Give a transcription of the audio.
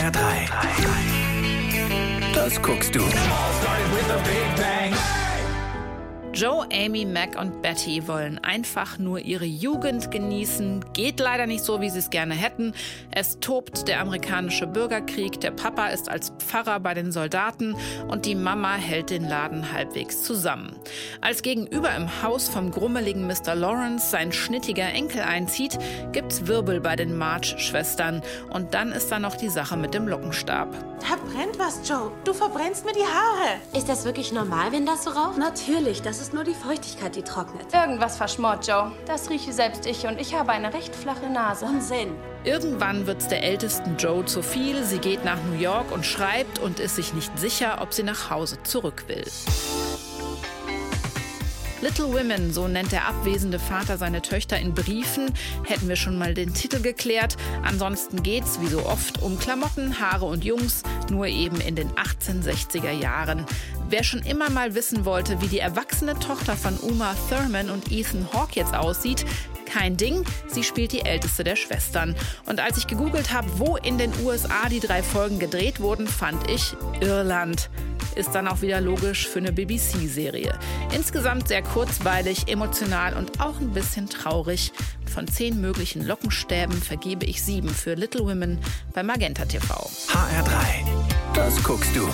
HR3. Das guckst du. Joe, Amy, Mac und Betty wollen einfach nur ihre Jugend genießen. Geht leider nicht so, wie sie es gerne hätten. Es tobt der amerikanische Bürgerkrieg. Der Papa ist als Pfarrer bei den Soldaten und die Mama hält den Laden halbwegs zusammen. Als gegenüber im Haus vom grummeligen Mr. Lawrence sein schnittiger Enkel einzieht, gibt's Wirbel bei den March-Schwestern. Und dann ist da noch die Sache mit dem Lockenstab. Da brennt was, Joe. Du verbrennst mir die Haare. Ist das wirklich normal, wenn das so raucht? Natürlich, das ist nur die Feuchtigkeit, die trocknet. Irgendwas verschmort, Joe. Das rieche selbst ich und ich habe eine recht flache Nase. Unsinn. Irgendwann wird's der ältesten Joe zu viel. Sie geht nach New York und schreibt und ist sich nicht sicher, ob sie nach Hause zurück will. Little Women, so nennt der abwesende Vater seine Töchter in Briefen, hätten wir schon mal den Titel geklärt. Ansonsten geht's, wie so oft, um Klamotten, Haare und Jungs, nur eben in den 1860er Jahren. Wer schon immer mal wissen wollte, wie die erwachsene Tochter von Uma Thurman und Ethan Hawke jetzt aussieht, kein Ding, sie spielt die älteste der Schwestern. Und als ich gegoogelt habe, wo in den USA die drei Folgen gedreht wurden, fand ich Irland. Ist dann auch wieder logisch für eine BBC-Serie. Insgesamt sehr kurzweilig, emotional und auch ein bisschen traurig. Von zehn möglichen Lockenstäben vergebe ich sieben für Little Women bei Magenta TV. HR3. Das guckst du.